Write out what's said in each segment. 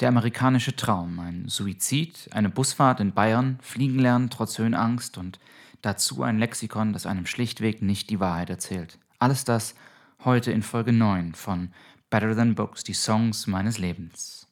Der amerikanische Traum, ein Suizid, eine Busfahrt in Bayern, Fliegen lernen trotz Höhenangst und dazu ein Lexikon, das einem schlichtweg nicht die Wahrheit erzählt. Alles das heute in Folge 9 von Better Than Books, die Songs meines Lebens.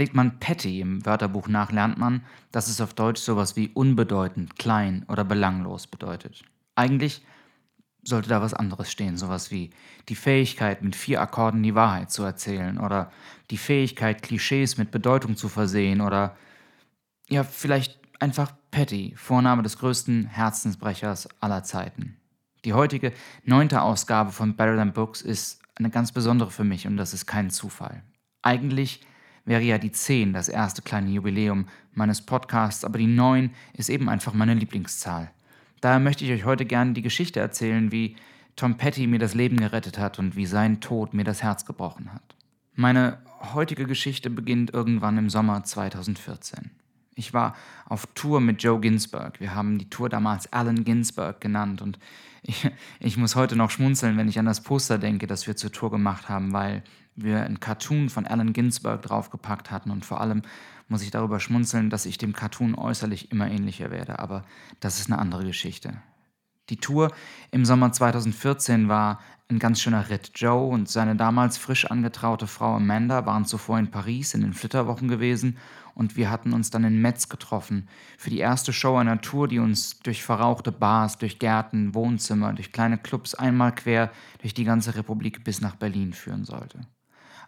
Schlägt man Petty im Wörterbuch nach, lernt man, dass es auf Deutsch sowas wie unbedeutend, klein oder belanglos bedeutet. Eigentlich sollte da was anderes stehen, sowas wie die Fähigkeit, mit vier Akkorden die Wahrheit zu erzählen oder die Fähigkeit, Klischees mit Bedeutung zu versehen oder ja, vielleicht einfach Petty, Vorname des größten Herzensbrechers aller Zeiten. Die heutige neunte Ausgabe von Better Than Books ist eine ganz besondere für mich und das ist kein Zufall. Eigentlich wäre ja die 10 das erste kleine Jubiläum meines Podcasts, aber die 9 ist eben einfach meine Lieblingszahl. Daher möchte ich euch heute gerne die Geschichte erzählen, wie Tom Petty mir das Leben gerettet hat und wie sein Tod mir das Herz gebrochen hat. Meine heutige Geschichte beginnt irgendwann im Sommer 2014. Ich war auf Tour mit Joe Ginsberg. Wir haben die Tour damals Allen Ginsberg genannt und ich, ich muss heute noch schmunzeln, wenn ich an das Poster denke, das wir zur Tour gemacht haben, weil wir ein Cartoon von Allen Ginsberg draufgepackt hatten und vor allem muss ich darüber schmunzeln, dass ich dem Cartoon äußerlich immer ähnlicher werde, aber das ist eine andere Geschichte. Die Tour im Sommer 2014 war ein ganz schöner Ritt. Joe und seine damals frisch angetraute Frau Amanda waren zuvor in Paris in den Flitterwochen gewesen und wir hatten uns dann in Metz getroffen für die erste Show einer Tour, die uns durch verrauchte Bars, durch Gärten, Wohnzimmer, durch kleine Clubs einmal quer durch die ganze Republik bis nach Berlin führen sollte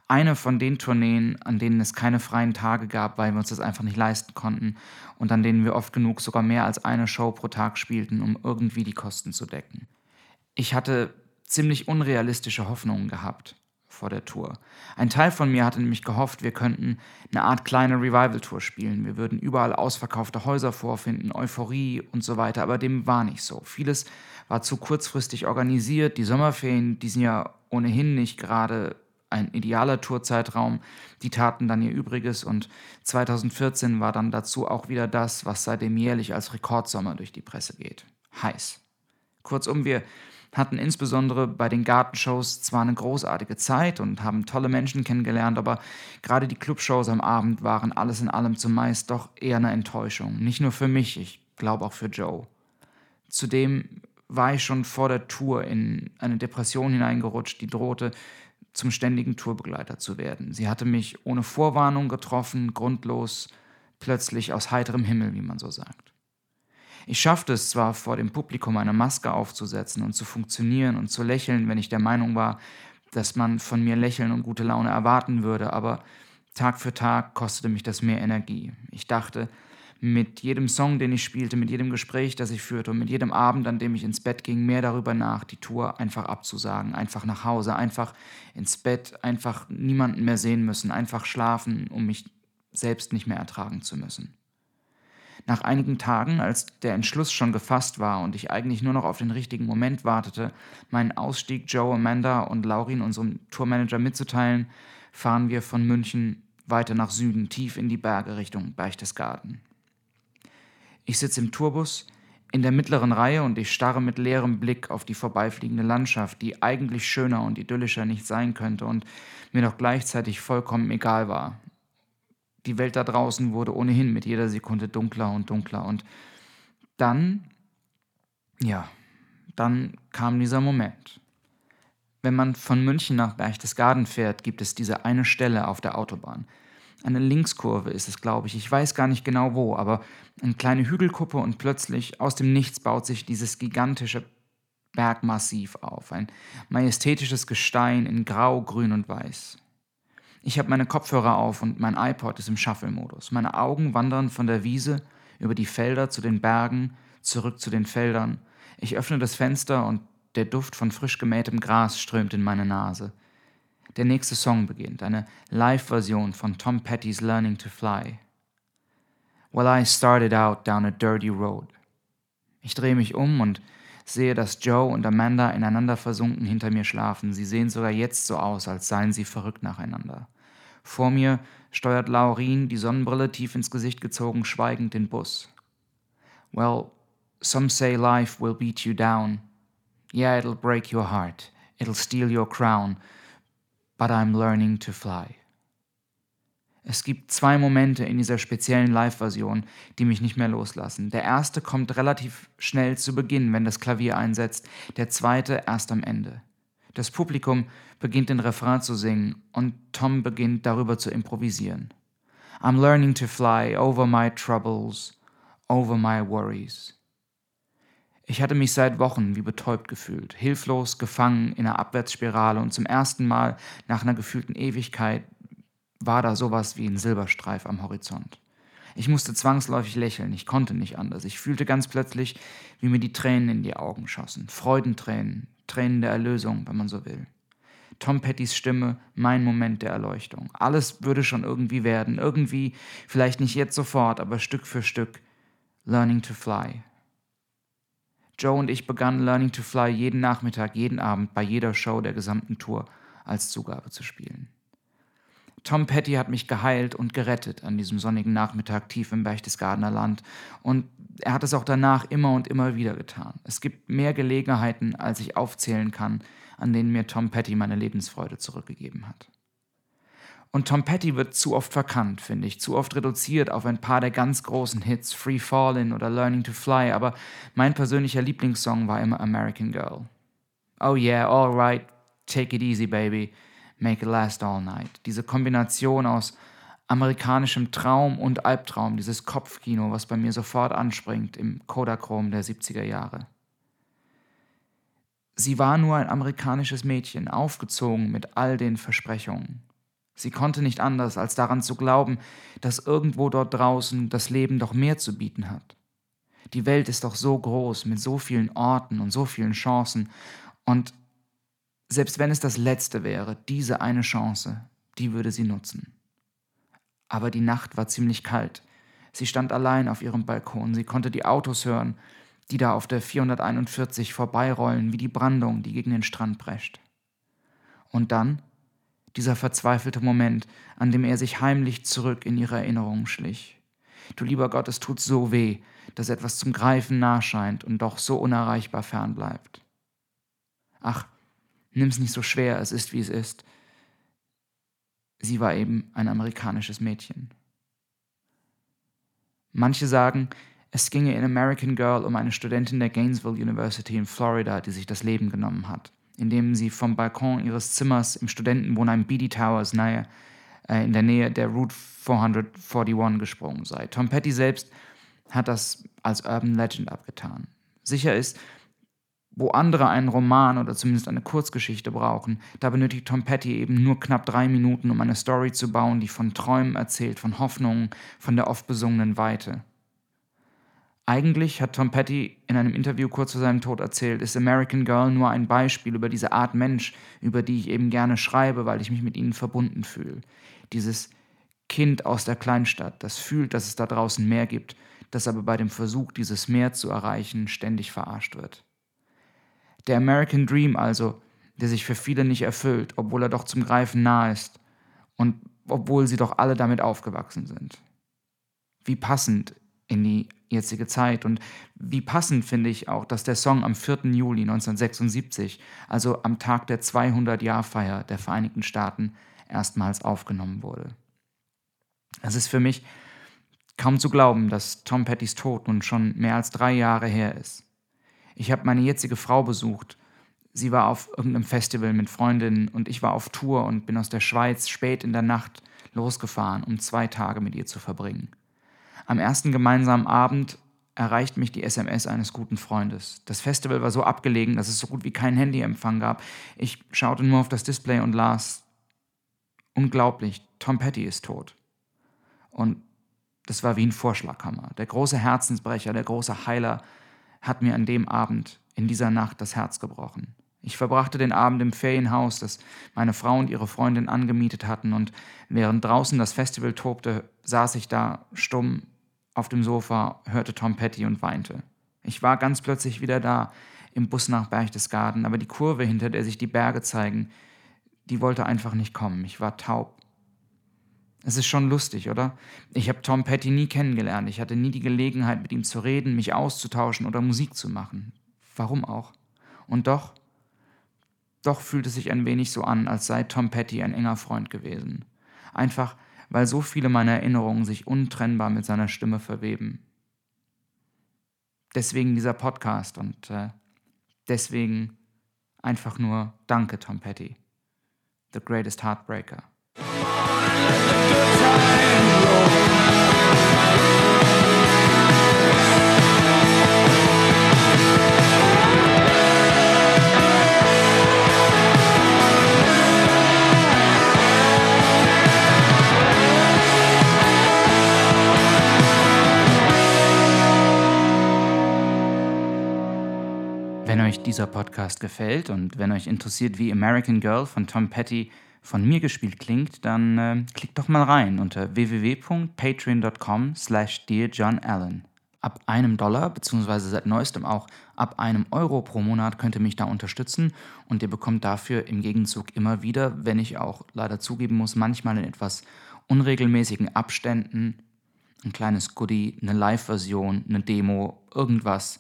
eine von den Tourneen, an denen es keine freien Tage gab, weil wir uns das einfach nicht leisten konnten und an denen wir oft genug sogar mehr als eine Show pro Tag spielten, um irgendwie die Kosten zu decken. Ich hatte ziemlich unrealistische Hoffnungen gehabt vor der Tour. Ein Teil von mir hatte nämlich gehofft, wir könnten eine Art kleine Revival-Tour spielen. Wir würden überall ausverkaufte Häuser vorfinden, Euphorie und so weiter, aber dem war nicht so. Vieles war zu kurzfristig organisiert. Die Sommerferien, die sind ja ohnehin nicht gerade ein idealer Tourzeitraum. Die taten dann ihr Übriges und 2014 war dann dazu auch wieder das, was seitdem jährlich als Rekordsommer durch die Presse geht. Heiß. Kurzum, wir hatten insbesondere bei den Gartenshows zwar eine großartige Zeit und haben tolle Menschen kennengelernt, aber gerade die Clubshows am Abend waren alles in allem zumeist doch eher eine Enttäuschung. Nicht nur für mich, ich glaube auch für Joe. Zudem war ich schon vor der Tour in eine Depression hineingerutscht, die drohte, zum ständigen Tourbegleiter zu werden. Sie hatte mich ohne Vorwarnung getroffen, grundlos, plötzlich aus heiterem Himmel, wie man so sagt. Ich schaffte es zwar vor dem Publikum eine Maske aufzusetzen und zu funktionieren und zu lächeln, wenn ich der Meinung war, dass man von mir Lächeln und gute Laune erwarten würde, aber Tag für Tag kostete mich das mehr Energie. Ich dachte, mit jedem Song, den ich spielte, mit jedem Gespräch, das ich führte und mit jedem Abend, an dem ich ins Bett ging, mehr darüber nach, die Tour einfach abzusagen, einfach nach Hause, einfach ins Bett, einfach niemanden mehr sehen müssen, einfach schlafen, um mich selbst nicht mehr ertragen zu müssen. Nach einigen Tagen, als der Entschluss schon gefasst war und ich eigentlich nur noch auf den richtigen Moment wartete, meinen Ausstieg Joe, Amanda und Laurin, unserem Tourmanager, mitzuteilen, fahren wir von München weiter nach Süden, tief in die Berge Richtung Berchtesgaden. Ich sitze im Tourbus in der mittleren Reihe und ich starre mit leerem Blick auf die vorbeifliegende Landschaft, die eigentlich schöner und idyllischer nicht sein könnte und mir doch gleichzeitig vollkommen egal war. Die Welt da draußen wurde ohnehin mit jeder Sekunde dunkler und dunkler und dann, ja, dann kam dieser Moment. Wenn man von München nach Berchtesgaden fährt, gibt es diese eine Stelle auf der Autobahn, eine Linkskurve ist es, glaube ich. Ich weiß gar nicht genau wo, aber eine kleine Hügelkuppe und plötzlich aus dem Nichts baut sich dieses gigantische Bergmassiv auf. Ein majestätisches Gestein in Grau, Grün und Weiß. Ich habe meine Kopfhörer auf und mein iPod ist im Shuffle-Modus. Meine Augen wandern von der Wiese über die Felder zu den Bergen, zurück zu den Feldern. Ich öffne das Fenster und der Duft von frisch gemähtem Gras strömt in meine Nase der nächste Song beginnt, eine Live-Version von Tom Petty's Learning to Fly. Well, I started out down a dirty road. Ich drehe mich um und sehe, dass Joe und Amanda ineinander versunken hinter mir schlafen. Sie sehen sogar jetzt so aus, als seien sie verrückt nacheinander. Vor mir steuert Laurin, die Sonnenbrille tief ins Gesicht gezogen, schweigend den Bus. Well, some say life will beat you down. Yeah, it'll break your heart. It'll steal your crown. But I'm learning to fly. Es gibt zwei Momente in dieser speziellen Live-Version, die mich nicht mehr loslassen. Der erste kommt relativ schnell zu Beginn, wenn das Klavier einsetzt, der zweite erst am Ende. Das Publikum beginnt den Refrain zu singen und Tom beginnt darüber zu improvisieren. I'm learning to fly over my troubles, over my worries. Ich hatte mich seit Wochen wie betäubt gefühlt, hilflos gefangen in einer Abwärtsspirale und zum ersten Mal nach einer gefühlten Ewigkeit war da sowas wie ein Silberstreif am Horizont. Ich musste zwangsläufig lächeln, ich konnte nicht anders. Ich fühlte ganz plötzlich, wie mir die Tränen in die Augen schossen. Freudentränen, Tränen der Erlösung, wenn man so will. Tom Pettys Stimme, mein Moment der Erleuchtung. Alles würde schon irgendwie werden, irgendwie, vielleicht nicht jetzt sofort, aber Stück für Stück. Learning to Fly. Joe und ich begannen Learning to Fly jeden Nachmittag, jeden Abend, bei jeder Show der gesamten Tour als Zugabe zu spielen. Tom Petty hat mich geheilt und gerettet an diesem sonnigen Nachmittag tief im Berchtesgadener Land. Und er hat es auch danach immer und immer wieder getan. Es gibt mehr Gelegenheiten, als ich aufzählen kann, an denen mir Tom Petty meine Lebensfreude zurückgegeben hat. Und Tom Petty wird zu oft verkannt, finde ich, zu oft reduziert auf ein paar der ganz großen Hits, Free Fallin' oder Learning to Fly, aber mein persönlicher Lieblingssong war immer American Girl. Oh yeah, alright, take it easy, baby. Make It Last All Night. Diese Kombination aus amerikanischem Traum und Albtraum, dieses Kopfkino, was bei mir sofort anspringt im Kodachrom der 70er Jahre. Sie war nur ein amerikanisches Mädchen, aufgezogen mit all den Versprechungen. Sie konnte nicht anders, als daran zu glauben, dass irgendwo dort draußen das Leben doch mehr zu bieten hat. Die Welt ist doch so groß, mit so vielen Orten und so vielen Chancen, und selbst wenn es das Letzte wäre, diese eine Chance, die würde sie nutzen. Aber die Nacht war ziemlich kalt. Sie stand allein auf ihrem Balkon. Sie konnte die Autos hören, die da auf der 441 vorbeirollen, wie die Brandung, die gegen den Strand prescht. Und dann dieser verzweifelte Moment, an dem er sich heimlich zurück in ihre Erinnerungen schlich. Du lieber Gott, es tut so weh, dass etwas zum Greifen nah scheint und doch so unerreichbar fern bleibt. Ach, Nimm's nicht so schwer, es ist wie es ist. Sie war eben ein amerikanisches Mädchen. Manche sagen, es ginge in American Girl um eine Studentin der Gainesville University in Florida, die sich das Leben genommen hat, indem sie vom Balkon ihres Zimmers im Studentenwohnheim Beatty Towers nahe, äh, in der Nähe der Route 441 gesprungen sei. Tom Petty selbst hat das als Urban Legend abgetan. Sicher ist, wo andere einen Roman oder zumindest eine Kurzgeschichte brauchen, da benötigt Tom Petty eben nur knapp drei Minuten, um eine Story zu bauen, die von Träumen erzählt, von Hoffnungen, von der oft besungenen Weite. Eigentlich hat Tom Petty in einem Interview kurz vor seinem Tod erzählt, ist American Girl nur ein Beispiel über diese Art Mensch, über die ich eben gerne schreibe, weil ich mich mit ihnen verbunden fühle. Dieses Kind aus der Kleinstadt, das fühlt, dass es da draußen mehr gibt, das aber bei dem Versuch, dieses Meer zu erreichen, ständig verarscht wird. Der American Dream also, der sich für viele nicht erfüllt, obwohl er doch zum Greifen nahe ist und obwohl sie doch alle damit aufgewachsen sind. Wie passend in die jetzige Zeit und wie passend finde ich auch, dass der Song am 4. Juli 1976, also am Tag der 200-Jahr-Feier der Vereinigten Staaten, erstmals aufgenommen wurde. Es ist für mich kaum zu glauben, dass Tom Pettys Tod nun schon mehr als drei Jahre her ist. Ich habe meine jetzige Frau besucht. Sie war auf irgendeinem Festival mit Freundinnen und ich war auf Tour und bin aus der Schweiz spät in der Nacht losgefahren, um zwei Tage mit ihr zu verbringen. Am ersten gemeinsamen Abend erreicht mich die SMS eines guten Freundes. Das Festival war so abgelegen, dass es so gut wie keinen Handyempfang gab. Ich schaute nur auf das Display und las, unglaublich, Tom Petty ist tot. Und das war wie ein Vorschlaghammer. Der große Herzensbrecher, der große Heiler hat mir an dem Abend, in dieser Nacht, das Herz gebrochen. Ich verbrachte den Abend im Ferienhaus, das meine Frau und ihre Freundin angemietet hatten, und während draußen das Festival tobte, saß ich da stumm auf dem Sofa, hörte Tom Petty und weinte. Ich war ganz plötzlich wieder da, im Bus nach Berchtesgaden, aber die Kurve, hinter der sich die Berge zeigen, die wollte einfach nicht kommen. Ich war taub. Es ist schon lustig, oder? Ich habe Tom Petty nie kennengelernt. Ich hatte nie die Gelegenheit, mit ihm zu reden, mich auszutauschen oder Musik zu machen. Warum auch? Und doch, doch fühlt es sich ein wenig so an, als sei Tom Petty ein enger Freund gewesen. Einfach, weil so viele meiner Erinnerungen sich untrennbar mit seiner Stimme verweben. Deswegen dieser Podcast und äh, deswegen einfach nur Danke, Tom Petty. The greatest heartbreaker. Wenn euch dieser Podcast gefällt und wenn euch interessiert, wie American Girl von Tom Petty von mir gespielt klingt, dann äh, klickt doch mal rein unter www.patreon.com slash dearjohnallen. Ab einem Dollar, beziehungsweise seit neuestem auch ab einem Euro pro Monat könnt ihr mich da unterstützen und ihr bekommt dafür im Gegenzug immer wieder, wenn ich auch leider zugeben muss, manchmal in etwas unregelmäßigen Abständen ein kleines Goodie, eine Live-Version, eine Demo, irgendwas,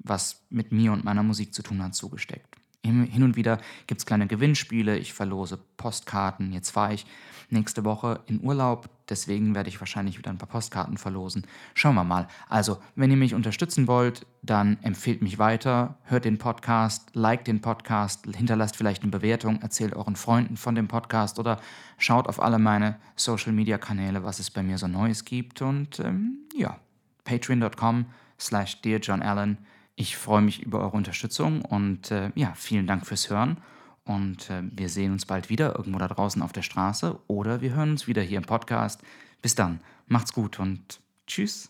was mit mir und meiner Musik zu tun hat, zugesteckt. Hin und wieder gibt es kleine Gewinnspiele, ich verlose Postkarten. Jetzt fahre ich nächste Woche in Urlaub, deswegen werde ich wahrscheinlich wieder ein paar Postkarten verlosen. Schauen wir mal. Also, wenn ihr mich unterstützen wollt, dann empfehlt mich weiter, hört den Podcast, liked den Podcast, hinterlasst vielleicht eine Bewertung, erzählt euren Freunden von dem Podcast oder schaut auf alle meine Social-Media-Kanäle, was es bei mir so Neues gibt. Und ähm, ja, patreon.com slash dearjohnallen. Ich freue mich über eure Unterstützung und äh, ja, vielen Dank fürs Hören. Und äh, wir sehen uns bald wieder irgendwo da draußen auf der Straße oder wir hören uns wieder hier im Podcast. Bis dann, macht's gut und tschüss.